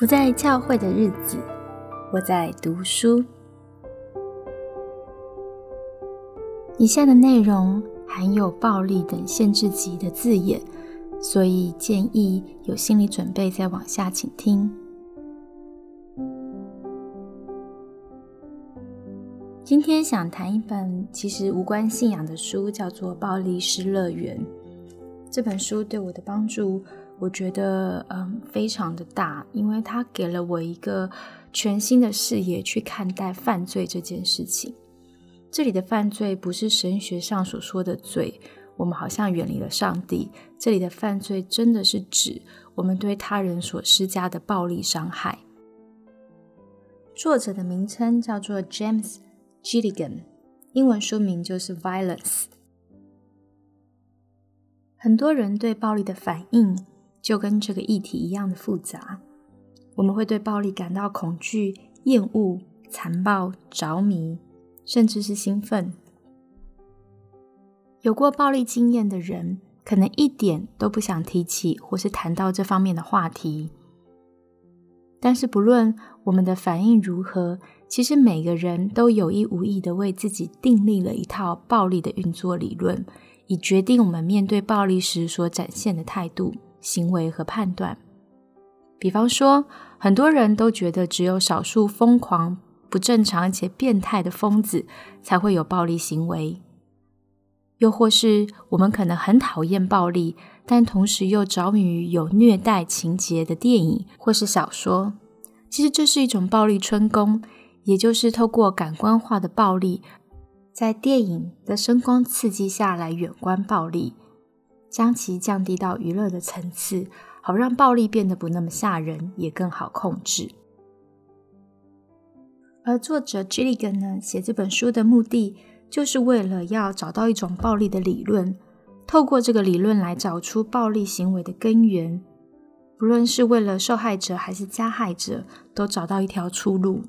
不在教会的日子，我在读书。以下的内容含有暴力等限制级的字眼，所以建议有心理准备再往下请听。今天想谈一本其实无关信仰的书，叫做《暴力失乐园》。这本书对我的帮助，我觉得嗯非常的大，因为它给了我一个全新的视野去看待犯罪这件事情。这里的犯罪不是神学上所说的罪，我们好像远离了上帝。这里的犯罪真的是指我们对他人所施加的暴力伤害。作者的名称叫做 James。Gilligan，英文书名就是《Violence》。很多人对暴力的反应就跟这个议题一样的复杂。我们会对暴力感到恐惧、厌恶、残暴、着迷，甚至是兴奋。有过暴力经验的人，可能一点都不想提起或是谈到这方面的话题。但是，不论我们的反应如何，其实每个人都有意无意的为自己订立了一套暴力的运作理论，以决定我们面对暴力时所展现的态度、行为和判断。比方说，很多人都觉得只有少数疯狂、不正常且变态的疯子才会有暴力行为；又或是我们可能很讨厌暴力，但同时又着迷于有虐待情节的电影或是小说。其实这是一种暴力春宫。也就是透过感官化的暴力，在电影的声光刺激下来远观暴力，将其降低到娱乐的层次，好让暴力变得不那么吓人，也更好控制。而作者 Gilligan 呢，写这本书的目的，就是为了要找到一种暴力的理论，透过这个理论来找出暴力行为的根源，不论是为了受害者还是加害者，都找到一条出路。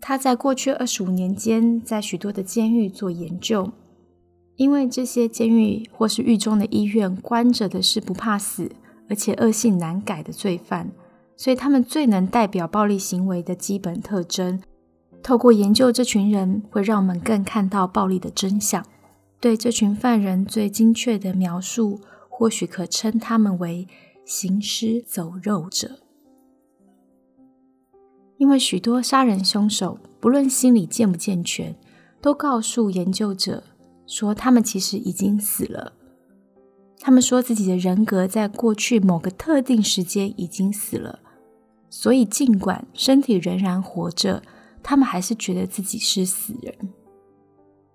他在过去二十五年间，在许多的监狱做研究，因为这些监狱或是狱中的医院关着的是不怕死而且恶性难改的罪犯，所以他们最能代表暴力行为的基本特征。透过研究这群人，会让我们更看到暴力的真相。对这群犯人最精确的描述，或许可称他们为行尸走肉者。因为许多杀人凶手，不论心理健不健全，都告诉研究者说，他们其实已经死了。他们说自己的人格在过去某个特定时间已经死了，所以尽管身体仍然活着，他们还是觉得自己是死人。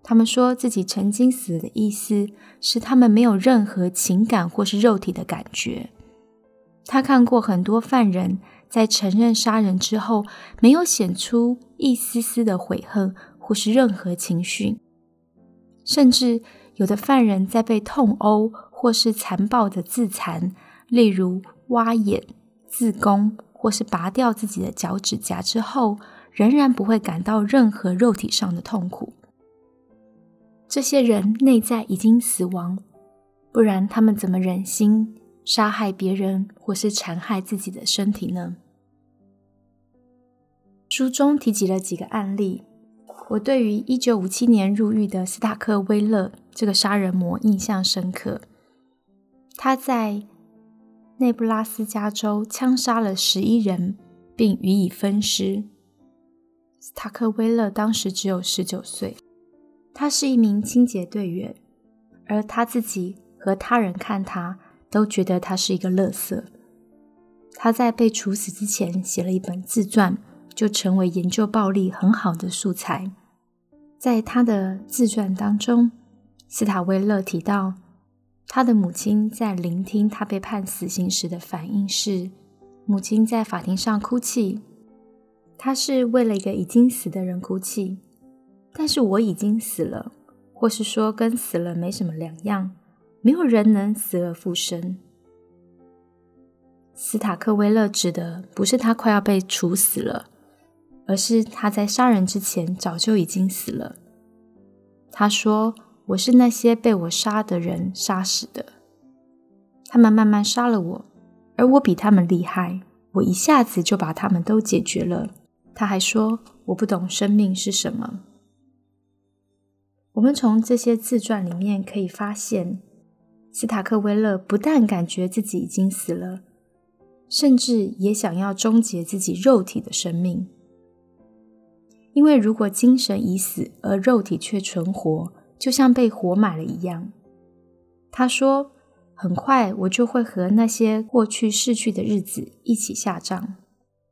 他们说自己曾经死的意思是，他们没有任何情感或是肉体的感觉。他看过很多犯人。在承认杀人之后，没有显出一丝丝的悔恨或是任何情绪，甚至有的犯人在被痛殴或是残暴的自残，例如挖眼、自宫或是拔掉自己的脚趾甲之后，仍然不会感到任何肉体上的痛苦。这些人内在已经死亡，不然他们怎么忍心杀害别人或是残害自己的身体呢？书中提及了几个案例，我对于一九五七年入狱的斯塔克威勒这个杀人魔印象深刻。他在内布拉斯加州枪杀了十一人，并予以分尸。斯塔克威勒当时只有十九岁，他是一名清洁队员，而他自己和他人看他都觉得他是一个垃圾。他在被处死之前写了一本自传。就成为研究暴力很好的素材。在他的自传当中，斯塔威勒提到，他的母亲在聆听他被判死刑时的反应是：母亲在法庭上哭泣，他是为了一个已经死的人哭泣。但是我已经死了，或是说跟死了没什么两样，没有人能死而复生。斯塔克威勒指的不是他快要被处死了。而是他在杀人之前早就已经死了。他说：“我是那些被我杀的人杀死的，他们慢慢杀了我，而我比他们厉害，我一下子就把他们都解决了。他还说：“我不懂生命是什么。”我们从这些自传里面可以发现，斯塔克威勒不但感觉自己已经死了，甚至也想要终结自己肉体的生命。因为如果精神已死，而肉体却存活，就像被活埋了一样。他说：“很快我就会和那些过去逝去的日子一起下葬，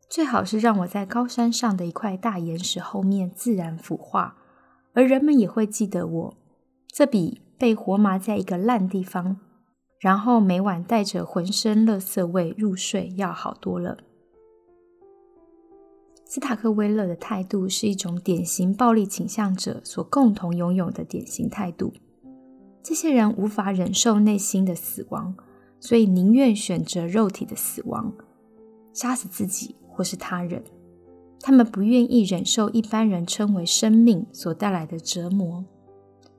最好是让我在高山上的一块大岩石后面自然腐化。”而人们也会记得我，这比被活埋在一个烂地方，然后每晚带着浑身垃圾味入睡要好多了。斯塔克威勒的态度是一种典型暴力倾向者所共同拥有的典型态度。这些人无法忍受内心的死亡，所以宁愿选择肉体的死亡，杀死自己或是他人。他们不愿意忍受一般人称为生命所带来的折磨，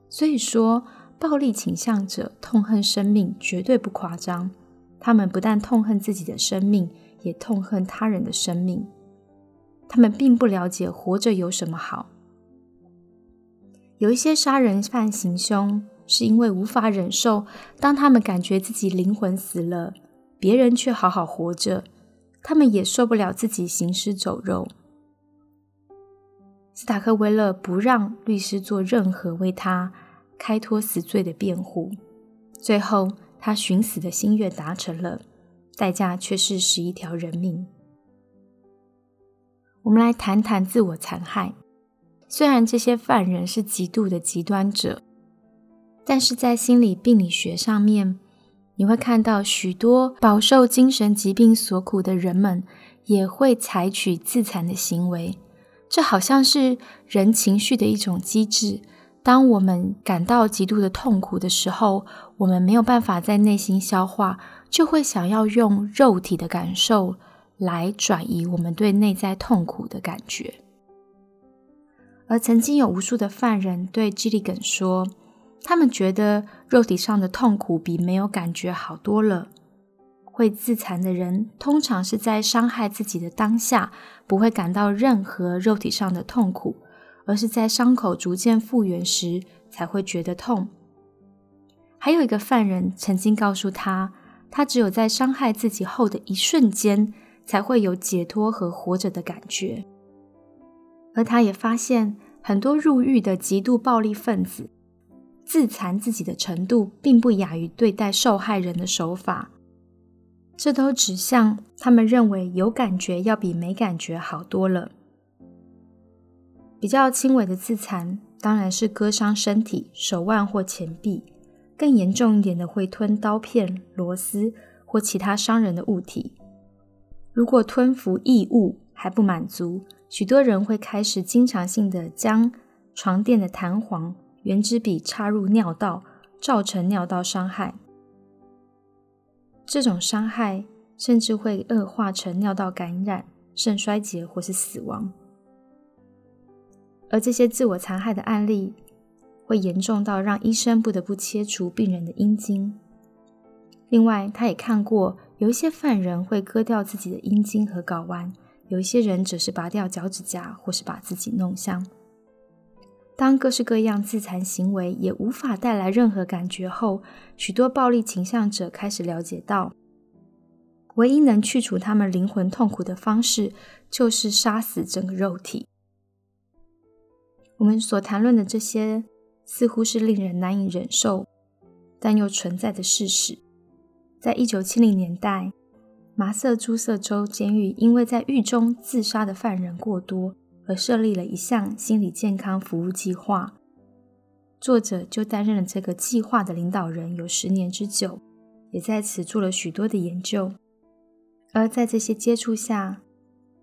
所以说，暴力倾向者痛恨生命绝对不夸张。他们不但痛恨自己的生命，也痛恨他人的生命。他们并不了解活着有什么好。有一些杀人犯行凶，是因为无法忍受，当他们感觉自己灵魂死了，别人却好好活着，他们也受不了自己行尸走肉。斯塔克威勒不让律师做任何为他开脱死罪的辩护，最后他寻死的心愿达成了，代价却是十一条人命。我们来谈谈自我残害。虽然这些犯人是极度的极端者，但是在心理病理学上面，你会看到许多饱受精神疾病所苦的人们也会采取自残的行为。这好像是人情绪的一种机制。当我们感到极度的痛苦的时候，我们没有办法在内心消化，就会想要用肉体的感受来转移我们对内在痛苦的感觉。而曾经有无数的犯人对基利根说，他们觉得肉体上的痛苦比没有感觉好多了。会自残的人，通常是在伤害自己的当下，不会感到任何肉体上的痛苦，而是在伤口逐渐复原时才会觉得痛。还有一个犯人曾经告诉他，他只有在伤害自己后的一瞬间，才会有解脱和活着的感觉。而他也发现，很多入狱的极度暴力分子，自残自己的程度，并不亚于对待受害人的手法。这都指向他们认为有感觉要比没感觉好多了。比较轻微的自残当然是割伤身体、手腕或前臂；更严重一点的会吞刀片、螺丝或其他伤人的物体。如果吞服异物还不满足，许多人会开始经常性的将床垫的弹簧、圆珠笔插入尿道，造成尿道伤害。这种伤害甚至会恶化成尿道感染、肾衰竭或是死亡。而这些自我残害的案例会严重到让医生不得不切除病人的阴茎。另外，他也看过有一些犯人会割掉自己的阴茎和睾丸，有一些人则是拔掉脚趾甲或是把自己弄伤。当各式各样自残行为也无法带来任何感觉后，许多暴力倾向者开始了解到，唯一能去除他们灵魂痛苦的方式，就是杀死整个肉体。我们所谈论的这些，似乎是令人难以忍受，但又存在的事实。在一九七零年代，麻瑟诸塞州监狱因为在狱中自杀的犯人过多。而设立了一项心理健康服务计划，作者就担任了这个计划的领导人有十年之久，也在此做了许多的研究。而在这些接触下，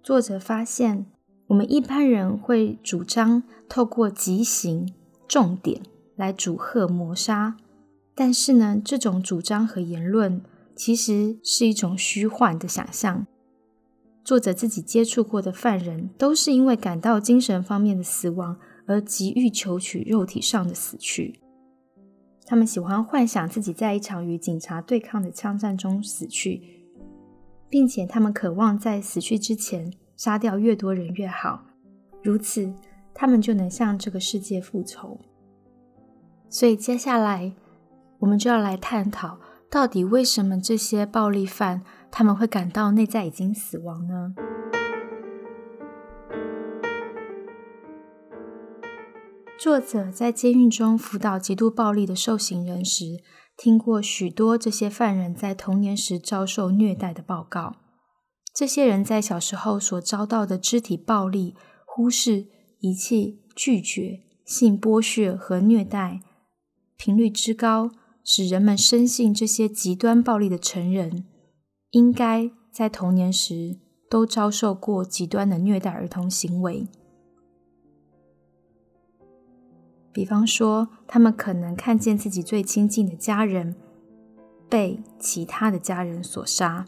作者发现，我们一般人会主张透过极刑重点来阻吓谋杀，但是呢，这种主张和言论其实是一种虚幻的想象。作者自己接触过的犯人，都是因为感到精神方面的死亡而急于求取肉体上的死去。他们喜欢幻想自己在一场与警察对抗的枪战中死去，并且他们渴望在死去之前杀掉越多人越好，如此他们就能向这个世界复仇。所以接下来我们就要来探讨，到底为什么这些暴力犯他们会感到内在已经死亡呢？作者在监狱中辅导极度暴力的受刑人时，听过许多这些犯人在童年时遭受虐待的报告。这些人在小时候所遭到的肢体暴力、忽视、遗弃、拒绝、性剥削和虐待频率之高，使人们深信这些极端暴力的成人应该在童年时都遭受过极端的虐待儿童行为。比方说，他们可能看见自己最亲近的家人被其他的家人所杀；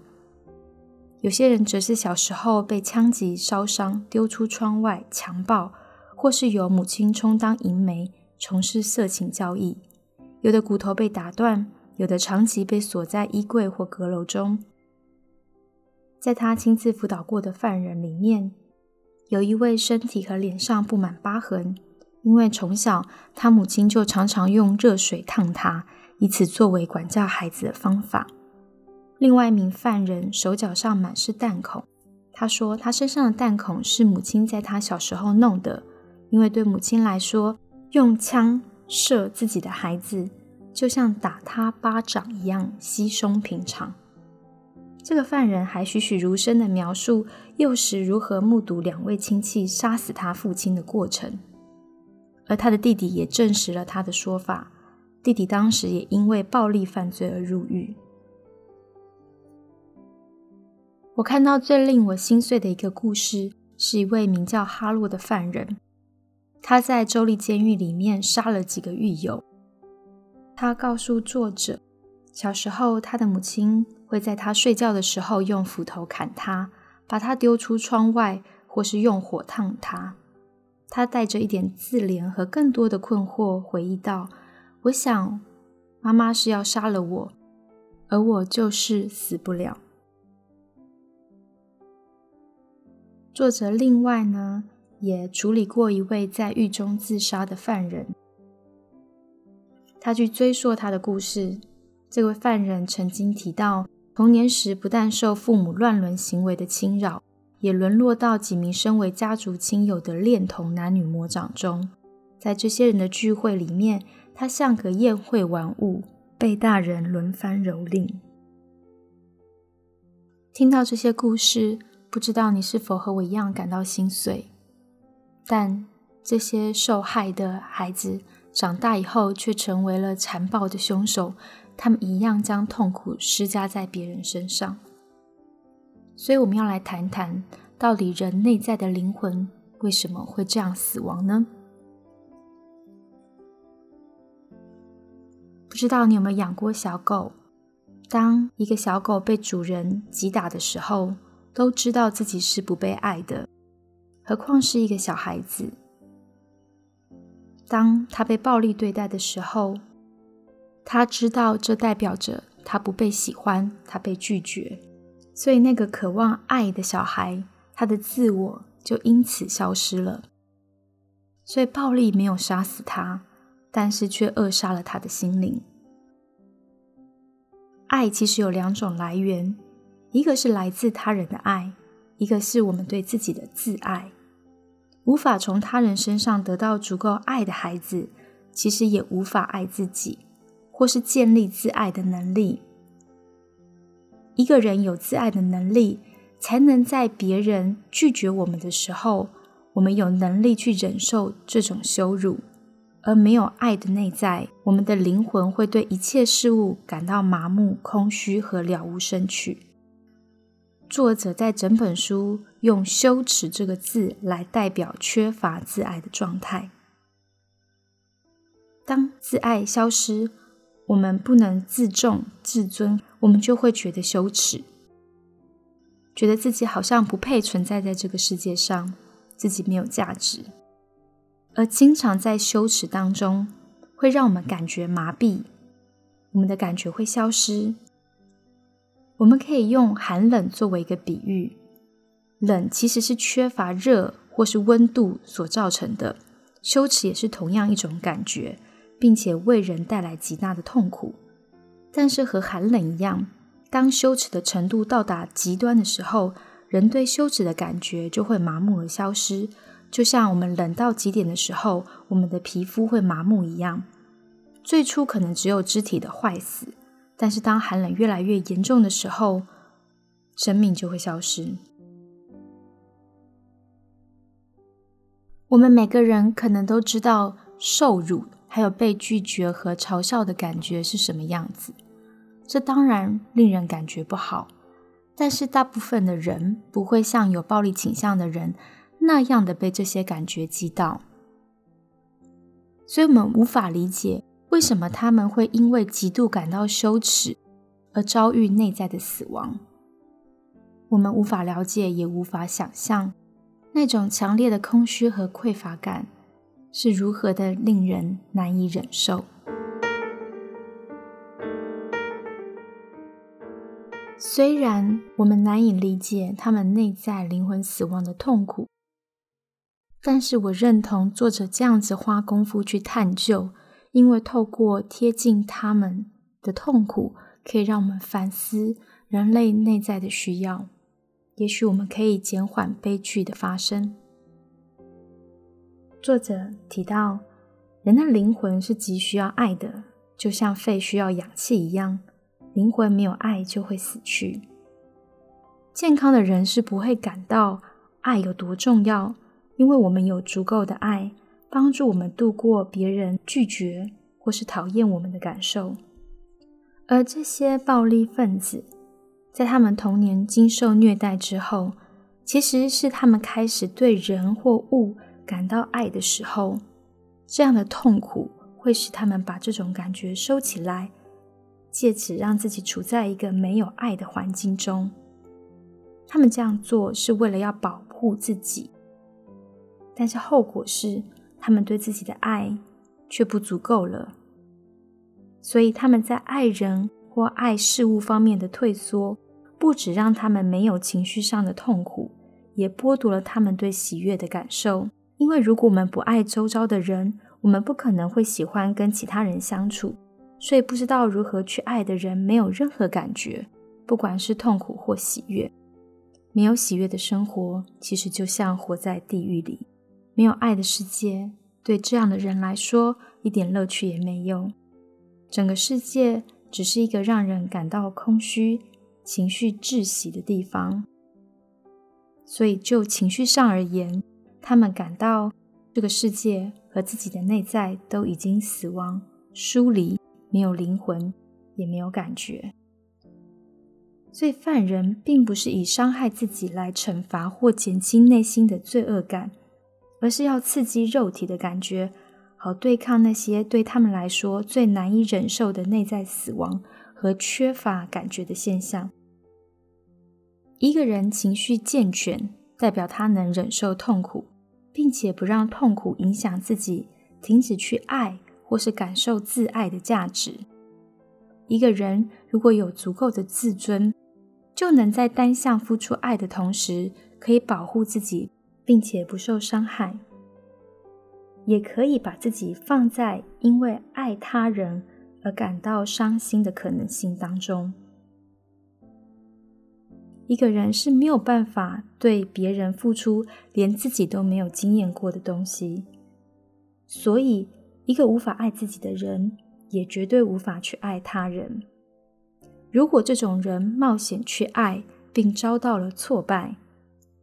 有些人则是小时候被枪击、烧伤、丢出窗外、强暴，或是由母亲充当淫媒，从事色情交易；有的骨头被打断，有的长期被锁在衣柜或阁楼中。在他亲自辅导过的犯人里面，有一位身体和脸上布满疤痕。因为从小他母亲就常常用热水烫他，以此作为管教孩子的方法。另外一名犯人手脚上满是弹孔，他说他身上的弹孔是母亲在他小时候弄的，因为对母亲来说，用枪射自己的孩子就像打他巴掌一样稀松平常。这个犯人还栩栩如生的描述幼时如何目睹两位亲戚杀死他父亲的过程。而他的弟弟也证实了他的说法。弟弟当时也因为暴力犯罪而入狱。我看到最令我心碎的一个故事，是一位名叫哈洛的犯人。他在州立监狱里面杀了几个狱友。他告诉作者，小时候他的母亲会在他睡觉的时候用斧头砍他，把他丢出窗外，或是用火烫他。他带着一点自怜和更多的困惑回忆道：“我想，妈妈是要杀了我，而我就是死不了。”作者另外呢，也处理过一位在狱中自杀的犯人。他去追溯他的故事。这位犯人曾经提到，童年时不但受父母乱伦行为的侵扰。也沦落到几名身为家族亲友的恋童男女魔掌中，在这些人的聚会里面，他像个宴会玩物，被大人轮番蹂躏。听到这些故事，不知道你是否和我一样感到心碎？但这些受害的孩子长大以后，却成为了残暴的凶手，他们一样将痛苦施加在别人身上。所以我们要来谈谈，到底人内在的灵魂为什么会这样死亡呢？不知道你有没有养过小狗？当一个小狗被主人击打的时候，都知道自己是不被爱的，何况是一个小孩子。当他被暴力对待的时候，他知道这代表着他不被喜欢，他被拒绝。所以，那个渴望爱的小孩，他的自我就因此消失了。所以，暴力没有杀死他，但是却扼杀了他的心灵。爱其实有两种来源，一个是来自他人的爱，一个是我们对自己的自爱。无法从他人身上得到足够爱的孩子，其实也无法爱自己，或是建立自爱的能力。一个人有自爱的能力，才能在别人拒绝我们的时候，我们有能力去忍受这种羞辱。而没有爱的内在，我们的灵魂会对一切事物感到麻木、空虚和了无生趣。作者在整本书用“羞耻”这个字来代表缺乏自爱的状态。当自爱消失，我们不能自重、自尊。我们就会觉得羞耻，觉得自己好像不配存在在这个世界上，自己没有价值，而经常在羞耻当中，会让我们感觉麻痹，我们的感觉会消失。我们可以用寒冷作为一个比喻，冷其实是缺乏热或是温度所造成的。羞耻也是同样一种感觉，并且为人带来极大的痛苦。但是和寒冷一样，当羞耻的程度到达极端的时候，人对羞耻的感觉就会麻木而消失，就像我们冷到极点的时候，我们的皮肤会麻木一样。最初可能只有肢体的坏死。但是，当寒冷越来越严重的时候，生命就会消失。我们每个人可能都知道受辱，还有被拒绝和嘲笑的感觉是什么样子。这当然令人感觉不好。但是，大部分的人不会像有暴力倾向的人那样的被这些感觉击倒，所以我们无法理解。为什么他们会因为极度感到羞耻而遭遇内在的死亡？我们无法了解，也无法想象那种强烈的空虚和匮乏感是如何的令人难以忍受。虽然我们难以理解他们内在灵魂死亡的痛苦，但是我认同作者这样子花功夫去探究。因为透过贴近他们的痛苦，可以让我们反思人类内在的需要。也许我们可以减缓悲剧的发生。作者提到，人的灵魂是极需要爱的，就像肺需要氧气一样，灵魂没有爱就会死去。健康的人是不会感到爱有多重要，因为我们有足够的爱。帮助我们度过别人拒绝或是讨厌我们的感受，而这些暴力分子在他们童年经受虐待之后，其实是他们开始对人或物感到爱的时候。这样的痛苦会使他们把这种感觉收起来，借此让自己处在一个没有爱的环境中。他们这样做是为了要保护自己，但是后果是。他们对自己的爱却不足够了，所以他们在爱人或爱事物方面的退缩，不止让他们没有情绪上的痛苦，也剥夺了他们对喜悦的感受。因为如果我们不爱周遭的人，我们不可能会喜欢跟其他人相处。所以，不知道如何去爱的人，没有任何感觉，不管是痛苦或喜悦。没有喜悦的生活，其实就像活在地狱里。没有爱的世界，对这样的人来说一点乐趣也没有。整个世界只是一个让人感到空虚、情绪窒息的地方。所以，就情绪上而言，他们感到这个世界和自己的内在都已经死亡、疏离，没有灵魂，也没有感觉。所以，犯人并不是以伤害自己来惩罚或减轻内心的罪恶感。而是要刺激肉体的感觉，好对抗那些对他们来说最难以忍受的内在死亡和缺乏感觉的现象。一个人情绪健全，代表他能忍受痛苦，并且不让痛苦影响自己，停止去爱或是感受自爱的价值。一个人如果有足够的自尊，就能在单向付出爱的同时，可以保护自己。并且不受伤害，也可以把自己放在因为爱他人而感到伤心的可能性当中。一个人是没有办法对别人付出连自己都没有经验过的东西，所以一个无法爱自己的人，也绝对无法去爱他人。如果这种人冒险去爱，并遭到了挫败，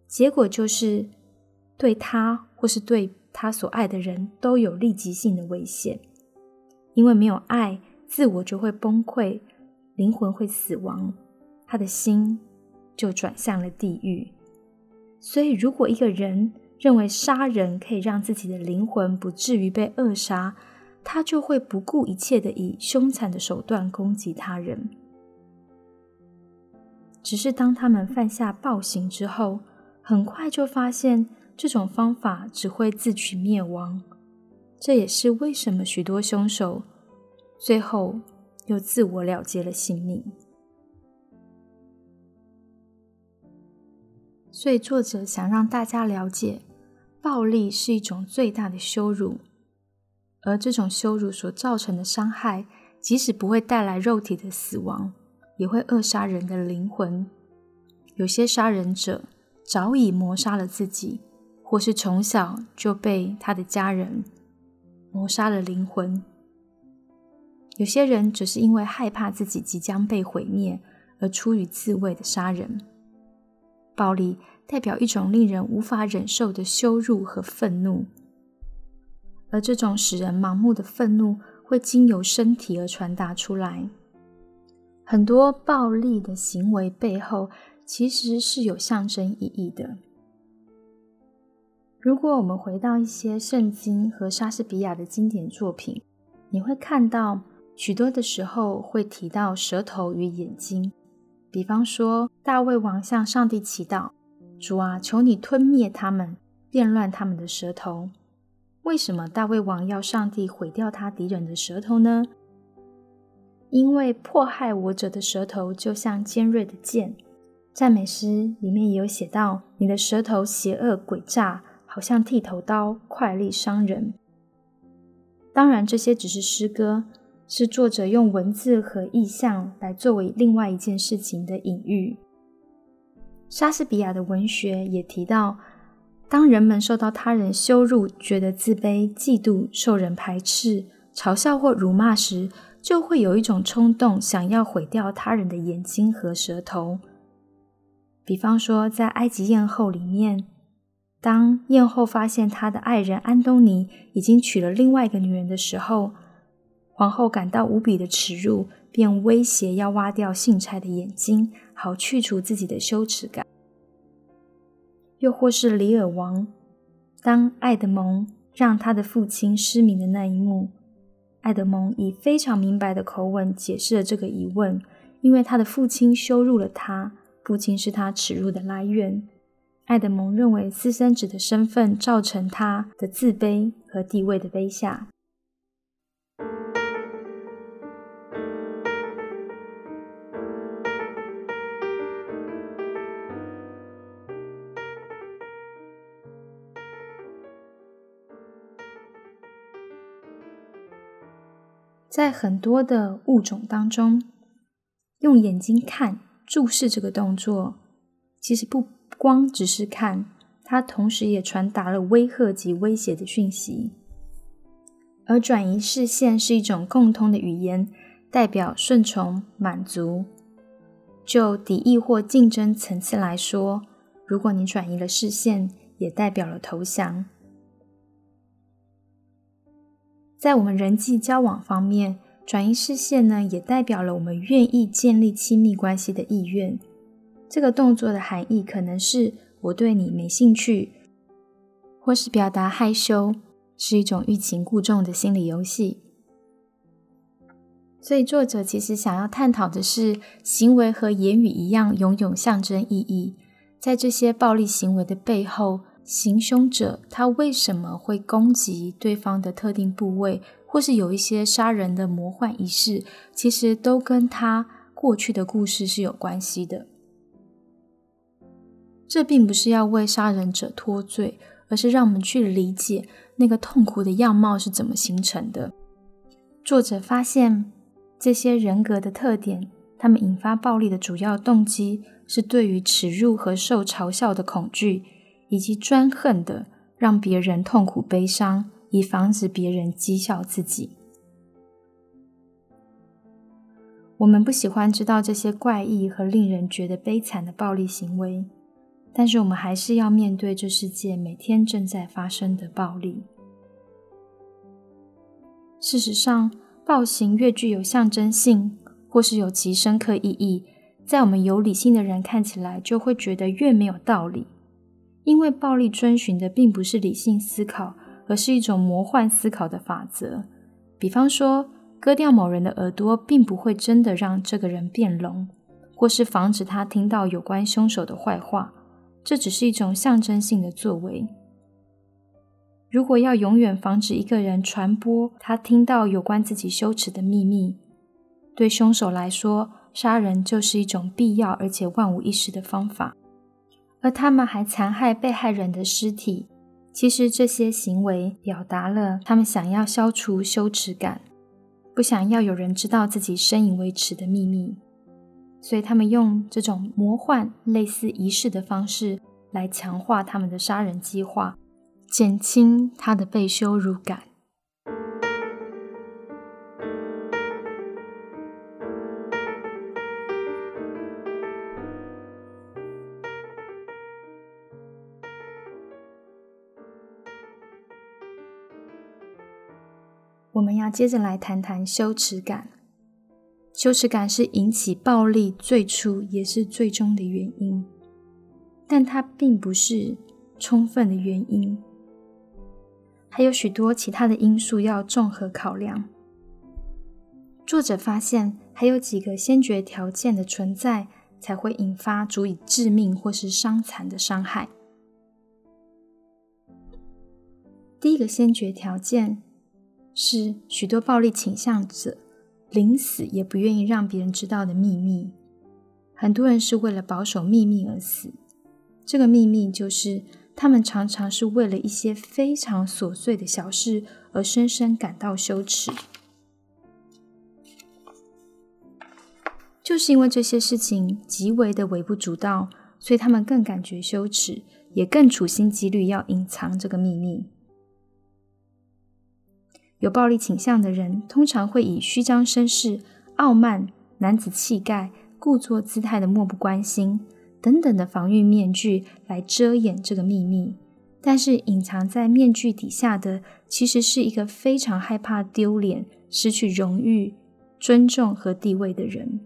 结果就是。对他或是对他所爱的人都有立即性的危险，因为没有爱，自我就会崩溃，灵魂会死亡，他的心就转向了地狱。所以，如果一个人认为杀人可以让自己的灵魂不至于被扼杀，他就会不顾一切的以凶残的手段攻击他人。只是当他们犯下暴行之后，很快就发现。这种方法只会自取灭亡，这也是为什么许多凶手最后又自我了结了性命。所以作者想让大家了解，暴力是一种最大的羞辱，而这种羞辱所造成的伤害，即使不会带来肉体的死亡，也会扼杀人的灵魂。有些杀人者早已谋杀了自己，或是从小就被他的家人谋杀了灵魂。有些人只是因为害怕自己即将被毁灭，而出于自卫的杀人。暴力代表一种令人无法忍受的羞辱和愤怒，而这种使人盲目的愤怒会经由身体而传达出来。很多暴力的行为背后其实是有象征意义的。如果我们回到一些圣经和莎士比亚的经典作品，你会看到。许多的时候会提到舌头与眼睛，比方说大卫王向上帝祈祷：“主啊，求你吞灭他们，变乱他们的舌头。”为什么大卫王要上帝毁掉他敌人的舌头呢？因为迫害我者的舌头就像尖锐的剑。赞美诗里面也有写到：“你的舌头邪恶诡诈，好像剃头刀，快利伤人。”当然，这些只是诗歌。是作者用文字和意象来作为另外一件事情的隐喻。莎士比亚的文学也提到，当人们受到他人羞辱、觉得自卑、嫉妒、受人排斥、嘲笑或辱骂时，就会有一种冲动，想要毁掉他人的眼睛和舌头。比方说，在埃及艳后里面，当艳后发现她的爱人安东尼已经娶了另外一个女人的时候，皇后感到无比的耻辱，便威胁要挖掉信差的眼睛，好去除自己的羞耻感。又或是里尔王，当爱德蒙让他的父亲失明的那一幕，爱德蒙以非常明白的口吻解释了这个疑问：因为他的父亲羞辱了他，父亲是他耻辱的来源。爱德蒙认为私生子的身份造成他的自卑和地位的卑下。在很多的物种当中，用眼睛看、注视这个动作，其实不光只是看，它同时也传达了威吓及威胁的讯息。而转移视线是一种共通的语言，代表顺从、满足。就敌意或竞争层次来说，如果你转移了视线，也代表了投降。在我们人际交往方面，转移视线呢，也代表了我们愿意建立亲密关系的意愿。这个动作的含义可能是我对你没兴趣，或是表达害羞，是一种欲擒故纵的心理游戏。所以，作者其实想要探讨的是，行为和言语一样，拥有象征意义。在这些暴力行为的背后。行凶者他为什么会攻击对方的特定部位，或是有一些杀人的魔幻仪式，其实都跟他过去的故事是有关系的。这并不是要为杀人者脱罪，而是让我们去理解那个痛苦的样貌是怎么形成的。作者发现这些人格的特点，他们引发暴力的主要动机是对于耻辱和受嘲笑的恐惧。以及专横的让别人痛苦悲伤，以防止别人讥笑自己。我们不喜欢知道这些怪异和令人觉得悲惨的暴力行为，但是我们还是要面对这世界每天正在发生的暴力。事实上，暴行越具有象征性，或是有其深刻意义，在我们有理性的人看起来，就会觉得越没有道理。因为暴力遵循的并不是理性思考，而是一种魔幻思考的法则。比方说，割掉某人的耳朵，并不会真的让这个人变聋，或是防止他听到有关凶手的坏话。这只是一种象征性的作为。如果要永远防止一个人传播他听到有关自己羞耻的秘密，对凶手来说，杀人就是一种必要而且万无一失的方法。而他们还残害被害人的尸体。其实这些行为表达了他们想要消除羞耻感，不想要有人知道自己深以为耻的秘密，所以他们用这种魔幻、类似仪式的方式来强化他们的杀人计划，减轻他的被羞辱感。我们要接着来谈谈羞耻感。羞耻感是引起暴力最初也是最终的原因，但它并不是充分的原因，还有许多其他的因素要综合考量。作者发现，还有几个先决条件的存在，才会引发足以致命或是伤残的伤害。第一个先决条件。是许多暴力倾向者临死也不愿意让别人知道的秘密。很多人是为了保守秘密而死。这个秘密就是，他们常常是为了一些非常琐碎的小事而深深感到羞耻。就是因为这些事情极为的微不足道，所以他们更感觉羞耻，也更处心积虑要隐藏这个秘密。有暴力倾向的人，通常会以虚张声势、傲慢、男子气概、故作姿态的漠不关心等等的防御面具来遮掩这个秘密。但是，隐藏在面具底下的，其实是一个非常害怕丢脸、失去荣誉、尊重和地位的人。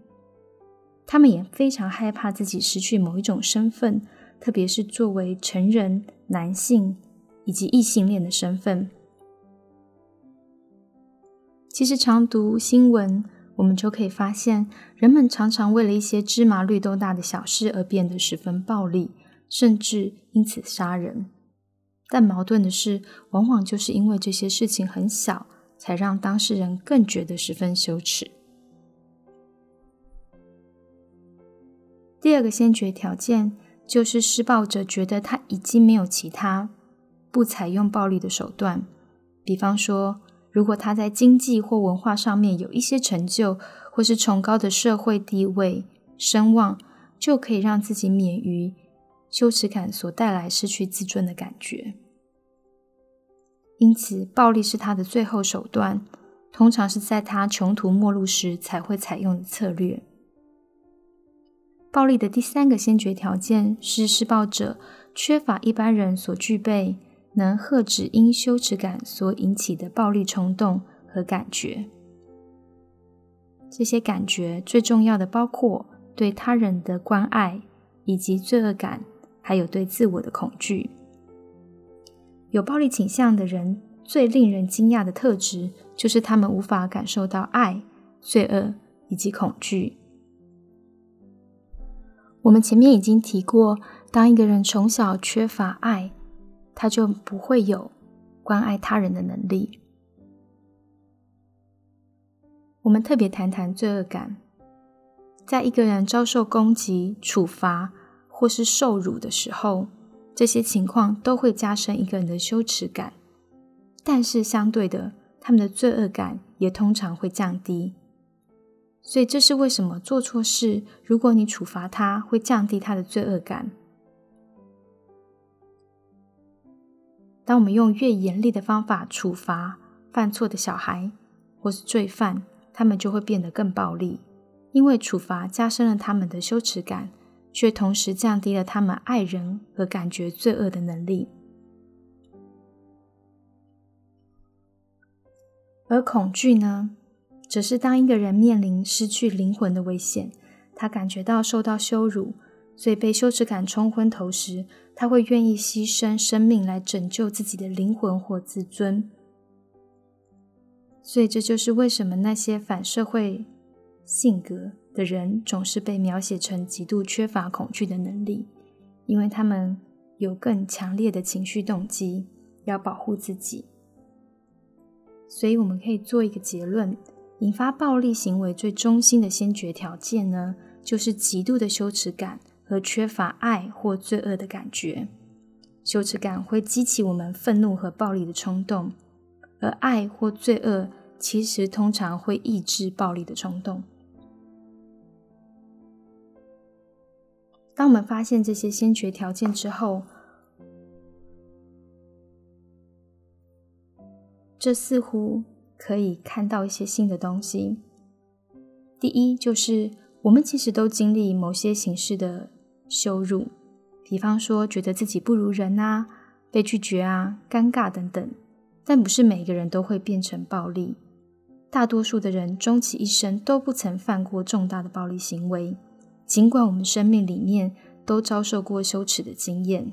他们也非常害怕自己失去某一种身份，特别是作为成人男性以及异性恋的身份。其实，常读新闻，我们就可以发现，人们常常为了一些芝麻绿豆大的小事而变得十分暴力，甚至因此杀人。但矛盾的是，往往就是因为这些事情很小，才让当事人更觉得十分羞耻。第二个先决条件就是，施暴者觉得他已经没有其他不采用暴力的手段，比方说。如果他在经济或文化上面有一些成就，或是崇高的社会地位、声望，就可以让自己免于羞耻感所带来失去自尊的感觉。因此，暴力是他的最后手段，通常是在他穷途末路时才会采用的策略。暴力的第三个先决条件是施暴者缺乏一般人所具备。能遏止因羞耻感所引起的暴力冲动和感觉。这些感觉最重要的包括对他人的关爱，以及罪恶感，还有对自我的恐惧。有暴力倾向的人最令人惊讶的特质，就是他们无法感受到爱、罪恶以及恐惧。我们前面已经提过，当一个人从小缺乏爱。他就不会有关爱他人的能力。我们特别谈谈罪恶感，在一个人遭受攻击、处罚或是受辱的时候，这些情况都会加深一个人的羞耻感，但是相对的，他们的罪恶感也通常会降低。所以这是为什么做错事，如果你处罚他，会降低他的罪恶感。当我们用越严厉的方法处罚犯错的小孩或是罪犯，他们就会变得更暴力，因为处罚加深了他们的羞耻感，却同时降低了他们爱人和感觉罪恶的能力。而恐惧呢，则是当一个人面临失去灵魂的危险，他感觉到受到羞辱。所以被羞耻感冲昏头时，他会愿意牺牲生命来拯救自己的灵魂或自尊。所以这就是为什么那些反社会性格的人总是被描写成极度缺乏恐惧的能力，因为他们有更强烈的情绪动机，要保护自己。所以我们可以做一个结论：引发暴力行为最中心的先决条件呢，就是极度的羞耻感。和缺乏爱或罪恶的感觉。羞耻感会激起我们愤怒和暴力的冲动，而爱或罪恶其实通常会抑制暴力的冲动。当我们发现这些先决条件之后，这似乎可以看到一些新的东西。第一，就是我们其实都经历某些形式的羞辱，比方说觉得自己不如人啊、被拒绝啊、尴尬等等。但不是每个人都会变成暴力，大多数的人终其一生都不曾犯过重大的暴力行为。尽管我们生命里面都遭受过羞耻的经验，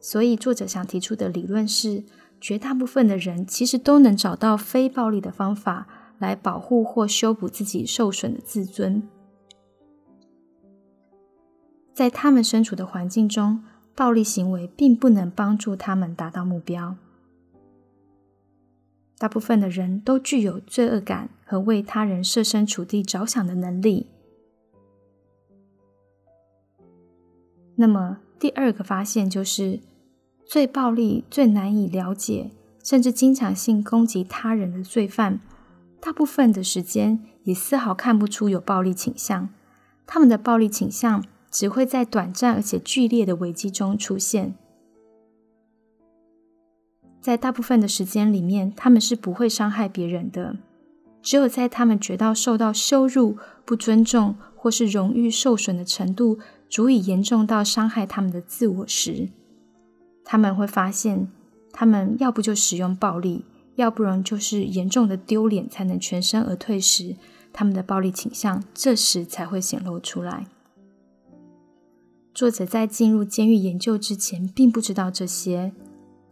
所以作者想提出的理论是：绝大部分的人其实都能找到非暴力的方法来保护或修补自己受损的自尊。在他们身处的环境中，暴力行为并不能帮助他们达到目标。大部分的人都具有罪恶感和为他人设身处地着想的能力。那么，第二个发现就是，最暴力、最难以了解，甚至经常性攻击他人的罪犯，大部分的时间也丝毫看不出有暴力倾向。他们的暴力倾向只会在短暂而且剧烈的危机中出现。在大部分的时间里面，他们是不会伤害别人的。只有在他们觉得受到羞辱、不尊重或是荣誉受损的程度足以严重到伤害他们的自我时，他们会发现，他们要不就使用暴力，要不然就是严重的丢脸才能全身而退时，他们的暴力倾向这时才会显露出来。作者在进入监狱研究之前，并不知道这些。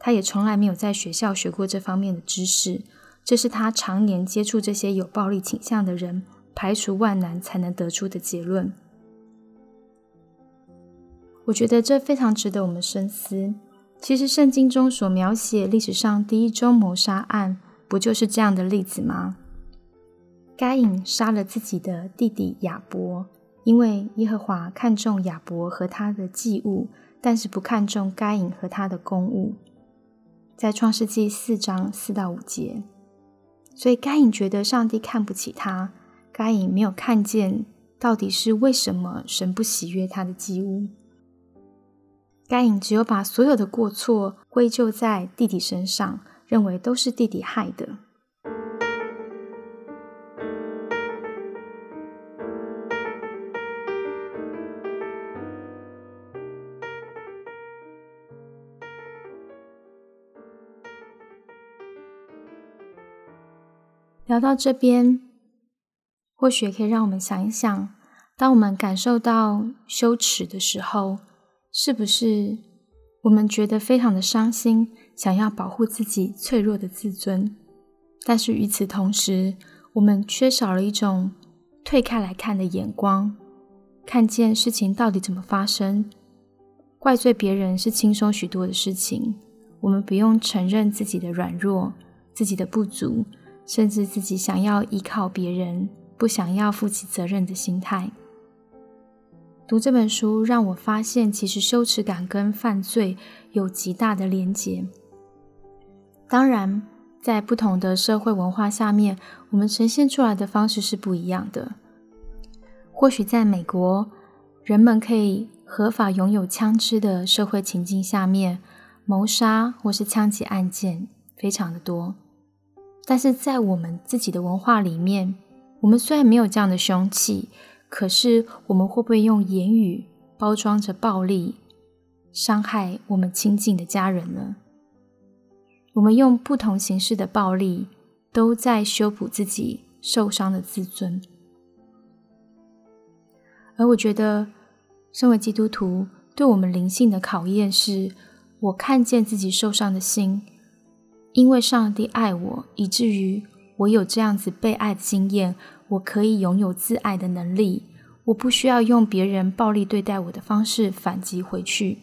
他也从来没有在学校学过这方面的知识，这是他常年接触这些有暴力倾向的人，排除万难才能得出的结论。我觉得这非常值得我们深思。其实圣经中所描写历史上第一宗谋杀案，不就是这样的例子吗？该隐杀了自己的弟弟亚伯，因为耶和华看重亚伯和他的祭物，但是不看重该隐和他的公物。在创世纪四章四到五节，所以该隐觉得上帝看不起他。该隐没有看见到底是为什么神不喜悦他的祭物。该隐只有把所有的过错归咎在弟弟身上，认为都是弟弟害的。聊到这边，或许可以让我们想一想：当我们感受到羞耻的时候，是不是我们觉得非常的伤心，想要保护自己脆弱的自尊？但是与此同时，我们缺少了一种退开来看的眼光，看见事情到底怎么发生。怪罪别人是轻松许多的事情，我们不用承认自己的软弱、自己的不足。甚至自己想要依靠别人，不想要负起责任的心态。读这本书让我发现，其实羞耻感跟犯罪有极大的连结。当然，在不同的社会文化下面，我们呈现出来的方式是不一样的。或许在美国，人们可以合法拥有枪支的社会情境下面，谋杀或是枪击案件非常的多。但是在我们自己的文化里面，我们虽然没有这样的凶器，可是我们会不会用言语包装着暴力，伤害我们亲近的家人呢？我们用不同形式的暴力，都在修补自己受伤的自尊。而我觉得，身为基督徒，对我们灵性的考验是：我看见自己受伤的心。因为上帝爱我，以至于我有这样子被爱的经验，我可以拥有自爱的能力。我不需要用别人暴力对待我的方式反击回去。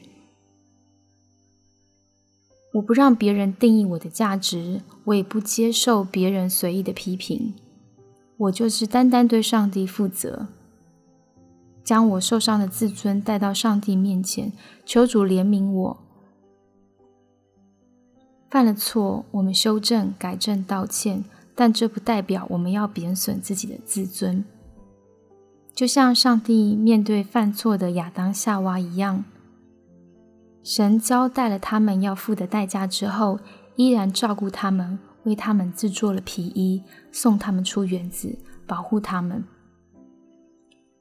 我不让别人定义我的价值，我也不接受别人随意的批评。我就是单单对上帝负责。将我受伤的自尊带到上帝面前，求主怜悯我。犯了错，我们修正、改正、道歉，但这不代表我们要贬损自己的自尊。就像上帝面对犯错的亚当、夏娃一样，神交代了他们要付的代价之后，依然照顾他们，为他们制作了皮衣，送他们出园子，保护他们。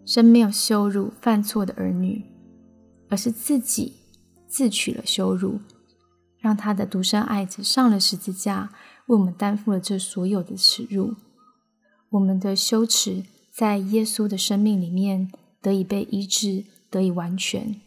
神没有羞辱犯错的儿女，而是自己自取了羞辱，让他的独生爱子上了十字架，为我们担负了这所有的耻辱。我们的羞耻在耶稣的生命里面得以被医治，得以完全。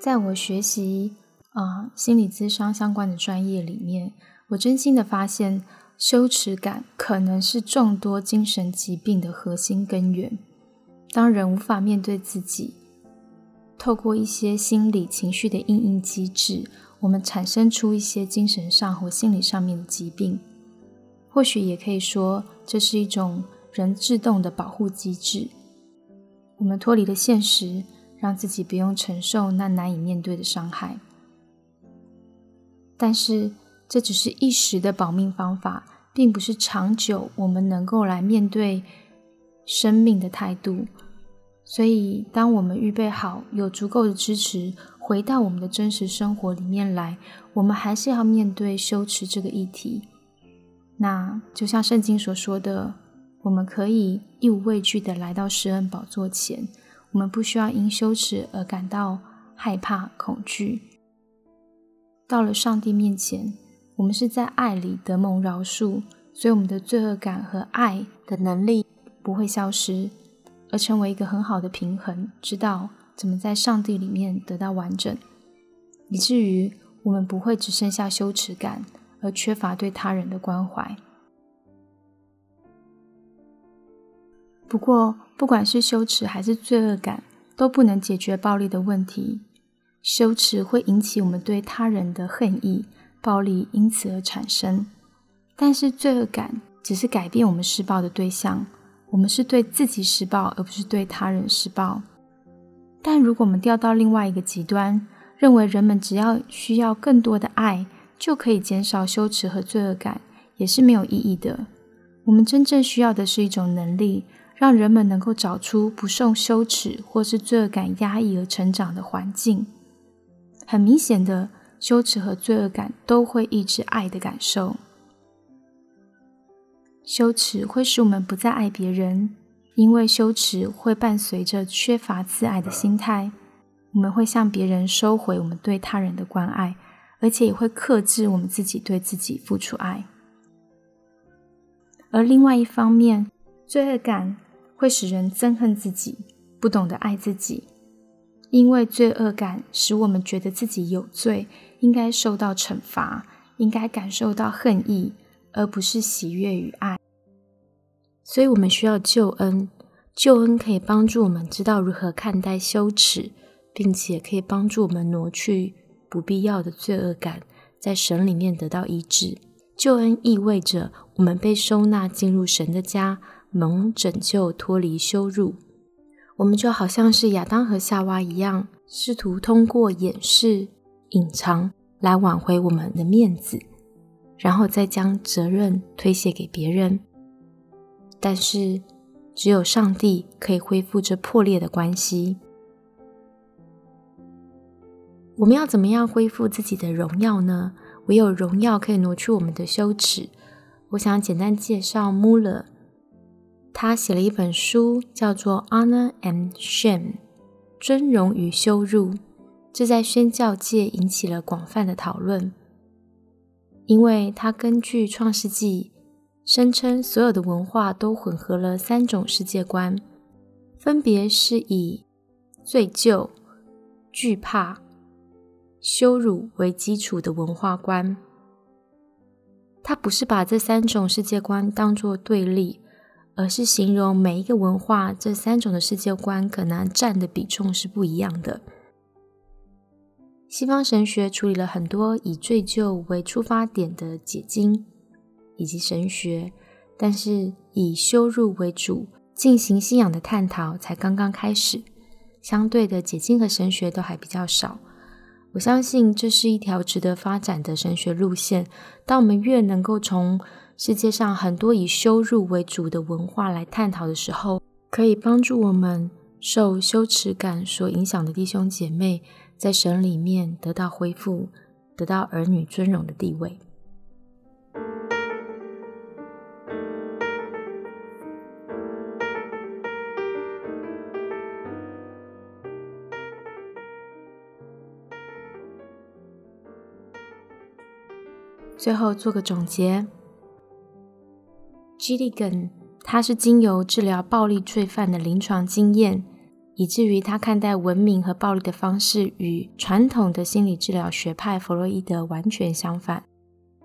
在我学习啊心理咨商相关的专业里面，我真心的发现，羞耻感可能是众多精神疾病的核心根源。当人无法面对自己，透过一些心理情绪的应应机制，我们产生出一些精神上或心理上面的疾病。或许也可以说，这是一种人自动的保护机制。我们脱离了现实。让自己不用承受那难以面对的伤害，但是这只是一时的保命方法，并不是长久我们能够来面对生命的态度。所以，当我们预备好，有足够的支持，回到我们的真实生活里面来，我们还是要面对羞耻这个议题。那就像圣经所说的，我们可以一无畏惧的来到施恩宝座前。我们不需要因羞耻而感到害怕、恐惧。到了上帝面前，我们是在爱里得蒙饶恕，所以我们的罪恶感和爱的能力不会消失，而成为一个很好的平衡，知道怎么在上帝里面得到完整，以至于我们不会只剩下羞耻感，而缺乏对他人的关怀。不过，不管是羞耻还是罪恶感，都不能解决暴力的问题。羞耻会引起我们对他人的恨意，暴力因此而产生。但是罪恶感只是改变我们施暴的对象，我们是对自己施暴，而不是对他人施暴。但如果我们掉到另外一个极端，认为人们只要需要更多的爱，就可以减少羞耻和罪恶感，也是没有意义的。我们真正需要的是一种能力。让人们能够找出不受羞耻或是罪恶感压抑而成长的环境。很明显的，羞耻和罪恶感都会抑制爱的感受。羞耻会使我们不再爱别人，因为羞耻会伴随着缺乏自爱的心态。我们会向别人收回我们对他人的关爱，而且也会克制我们自己对自己付出爱。而另外一方面，罪恶感。会使人憎恨自己，不懂得爱自己，因为罪恶感使我们觉得自己有罪，应该受到惩罚，应该感受到恨意，而不是喜悦与爱。所以，我们需要救恩。救恩可以帮助我们知道如何看待羞耻，并且可以帮助我们挪去不必要的罪恶感，在神里面得到医治。救恩意味着我们被收纳进入神的家。蒙拯救，脱离羞辱，我们就好像是亚当和夏娃一样，试图通过掩饰、隐藏来挽回我们的面子，然后再将责任推卸给别人。但是，只有上帝可以恢复这破裂的关系。我们要怎么样恢复自己的荣耀呢？唯有荣耀可以挪去我们的羞耻。我想简单介绍穆勒。他写了一本书，叫做《Honor and Shame》，尊荣与羞辱。这在宣教界引起了广泛的讨论，因为他根据《创世纪》声称，所有的文化都混合了三种世界观，分别是以罪疚、惧怕、羞辱为基础的文化观。他不是把这三种世界观当作对立。而是形容每一个文化这三种的世界观可能占的比重是不一样的。西方神学处理了很多以罪疚为出发点的解经以及神学，但是以羞辱为主进行信仰的探讨才刚刚开始。相对的，解经和神学都还比较少。我相信这是一条值得发展的神学路线。当我们越能够从世界上很多以羞辱为主的文化来探讨的时候，可以帮助我们受羞耻感所影响的弟兄姐妹，在神里面得到恢复，得到儿女尊荣的地位。最后做个总结 Gillian，他是经由治疗暴力罪犯的临床经验，以至于他看待文明和暴力的方式与传统的心理治疗学派弗洛伊德完全相反。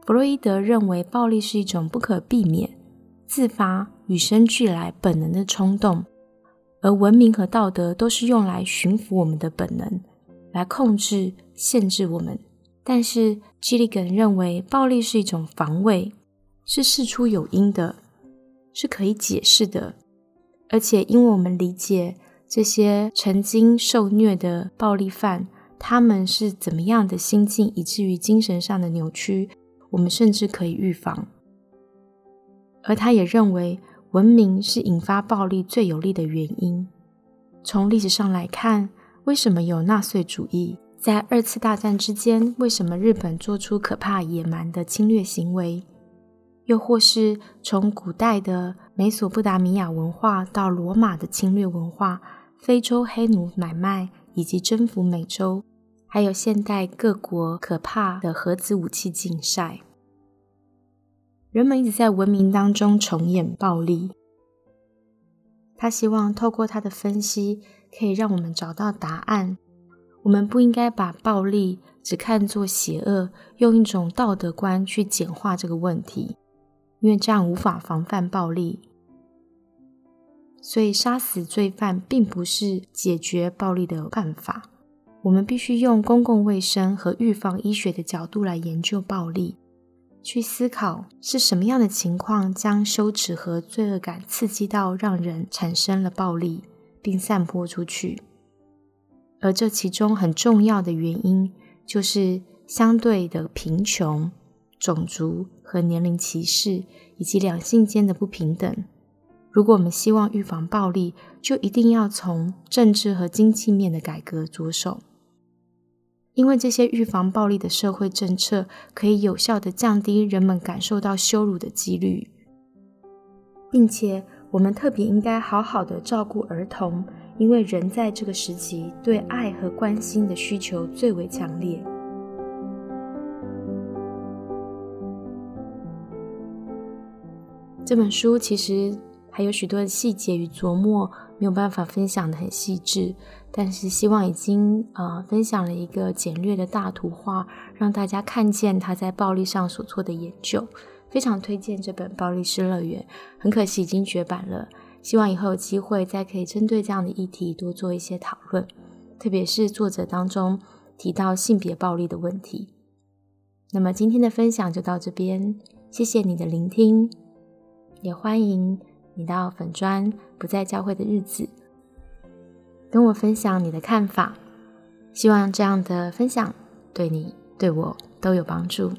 弗洛伊德认为暴力是一种不可避免、自发、与生俱来本能的冲动，而文明和道德都是用来驯服我们的本能，来控制、限制我们。但是基利根认为，暴力是一种防卫，是事出有因的，是可以解释的。而且，因为我们理解这些曾经受虐的暴力犯，他们是怎么样的心境，以至于精神上的扭曲，我们甚至可以预防。而他也认为，文明是引发暴力最有力的原因。从历史上来看，为什么有纳粹主义？在二次大战之间，为什么日本做出可怕野蛮的侵略行为？又或是从古代的美索不达米亚文化到罗马的侵略文化、非洲黑奴买卖以及征服美洲，还有现代各国可怕的核子武器竞赛，人们一直在文明当中重演暴力。他希望透过他的分析，可以让我们找到答案。我们不应该把暴力只看作邪恶，用一种道德观去简化这个问题，因为这样无法防范暴力。所以，杀死罪犯并不是解决暴力的办法。我们必须用公共卫生和预防医学的角度来研究暴力，去思考是什么样的情况将羞耻和罪恶感刺激到，让人产生了暴力，并散播出去。而这其中很重要的原因，就是相对的贫穷、种族和年龄歧视，以及两性间的不平等。如果我们希望预防暴力，就一定要从政治和经济面的改革着手，因为这些预防暴力的社会政策，可以有效的降低人们感受到羞辱的几率，并且我们特别应该好好的照顾儿童。因为人在这个时期对爱和关心的需求最为强烈。这本书其实还有许多的细节与琢磨没有办法分享的很细致，但是希望已经呃分享了一个简略的大图画，让大家看见他在暴力上所做的研究。非常推荐这本《暴力失乐园》，很可惜已经绝版了。希望以后有机会再可以针对这样的议题多做一些讨论，特别是作者当中提到性别暴力的问题。那么今天的分享就到这边，谢谢你的聆听，也欢迎你到粉砖不在教会的日子跟我分享你的看法。希望这样的分享对你对我都有帮助。